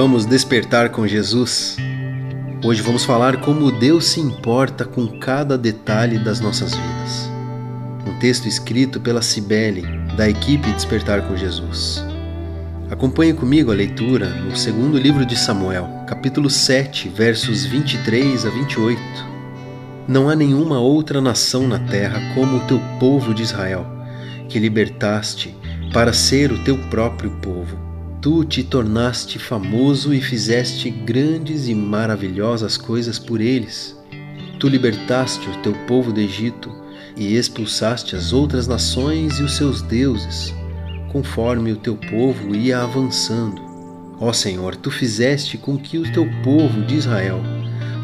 Vamos despertar com Jesus? Hoje vamos falar como Deus se importa com cada detalhe das nossas vidas. Um texto escrito pela Cibele, da equipe Despertar com Jesus. Acompanhe comigo a leitura no segundo livro de Samuel, capítulo 7, versos 23 a 28. Não há nenhuma outra nação na terra como o teu povo de Israel, que libertaste para ser o teu próprio povo Tu te tornaste famoso e fizeste grandes e maravilhosas coisas por eles. Tu libertaste o teu povo do Egito e expulsaste as outras nações e os seus deuses, conforme o teu povo ia avançando. Ó Senhor, tu fizeste com que o teu povo de Israel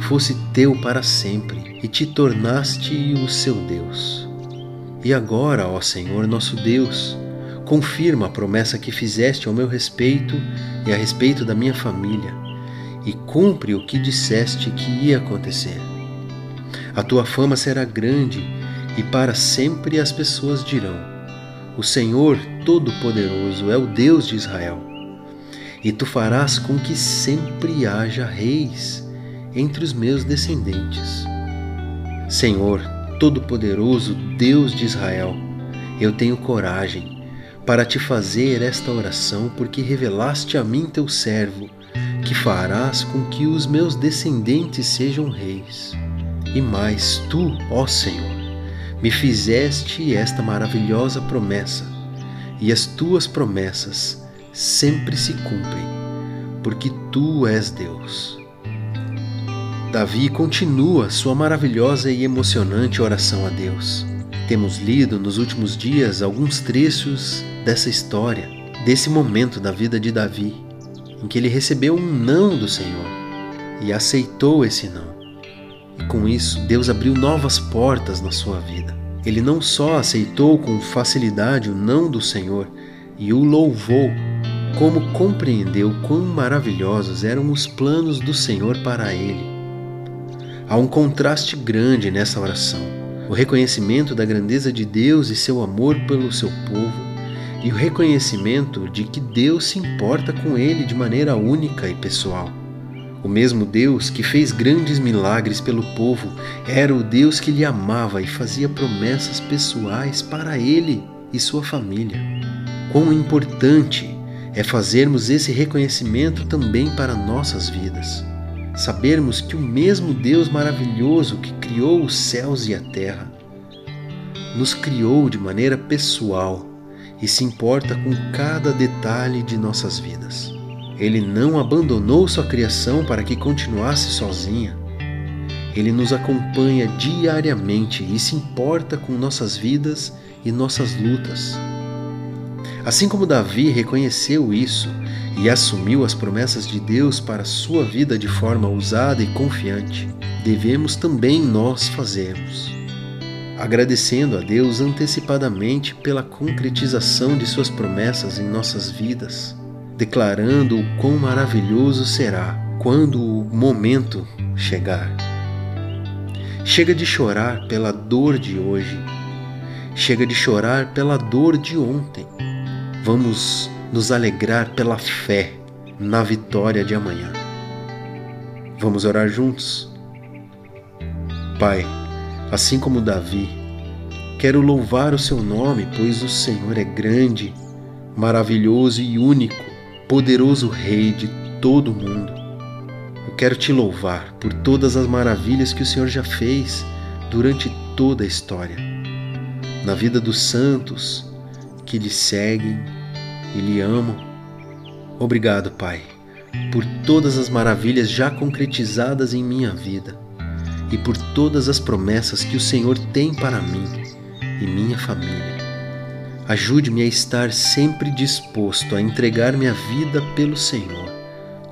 fosse teu para sempre e te tornaste o seu Deus. E agora, ó Senhor nosso Deus, confirma a promessa que fizeste ao meu respeito e a respeito da minha família, e cumpre o que disseste que ia acontecer. A tua fama será grande, e para sempre as pessoas dirão: O Senhor Todo-Poderoso é o Deus de Israel. E tu farás com que sempre haja reis entre os meus descendentes. Senhor Todo-Poderoso, Deus de Israel, eu tenho coragem para te fazer esta oração, porque revelaste a mim, teu servo, que farás com que os meus descendentes sejam reis. E mais, tu, ó Senhor, me fizeste esta maravilhosa promessa, e as tuas promessas sempre se cumprem, porque tu és Deus. Davi continua sua maravilhosa e emocionante oração a Deus. Temos lido nos últimos dias alguns trechos dessa história, desse momento da vida de Davi, em que ele recebeu um não do Senhor e aceitou esse não. E com isso, Deus abriu novas portas na sua vida. Ele não só aceitou com facilidade o não do Senhor e o louvou, como compreendeu quão maravilhosos eram os planos do Senhor para ele. Há um contraste grande nessa oração o reconhecimento da grandeza de Deus e seu amor pelo seu povo, e o reconhecimento de que Deus se importa com ele de maneira única e pessoal. O mesmo Deus que fez grandes milagres pelo povo era o Deus que lhe amava e fazia promessas pessoais para ele e sua família. Quão importante é fazermos esse reconhecimento também para nossas vidas sabermos que o mesmo Deus maravilhoso que criou os céus e a terra nos criou de maneira pessoal e se importa com cada detalhe de nossas vidas. Ele não abandonou sua criação para que continuasse sozinha. Ele nos acompanha diariamente e se importa com nossas vidas e nossas lutas. Assim como Davi reconheceu isso e assumiu as promessas de Deus para sua vida de forma ousada e confiante, devemos também nós fazermos. Agradecendo a Deus antecipadamente pela concretização de suas promessas em nossas vidas, declarando o quão maravilhoso será quando o momento chegar. Chega de chorar pela dor de hoje, chega de chorar pela dor de ontem. Vamos nos alegrar pela fé na vitória de amanhã. Vamos orar juntos? Pai, assim como Davi, quero louvar o seu nome, pois o Senhor é grande, maravilhoso e único, poderoso Rei de todo o mundo. Eu quero te louvar por todas as maravilhas que o Senhor já fez durante toda a história, na vida dos santos que lhe seguem e lhe amo. Obrigado, Pai, por todas as maravilhas já concretizadas em minha vida e por todas as promessas que o Senhor tem para mim e minha família. Ajude-me a estar sempre disposto a entregar minha vida pelo Senhor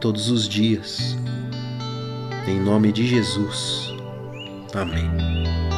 todos os dias. Em nome de Jesus. Amém.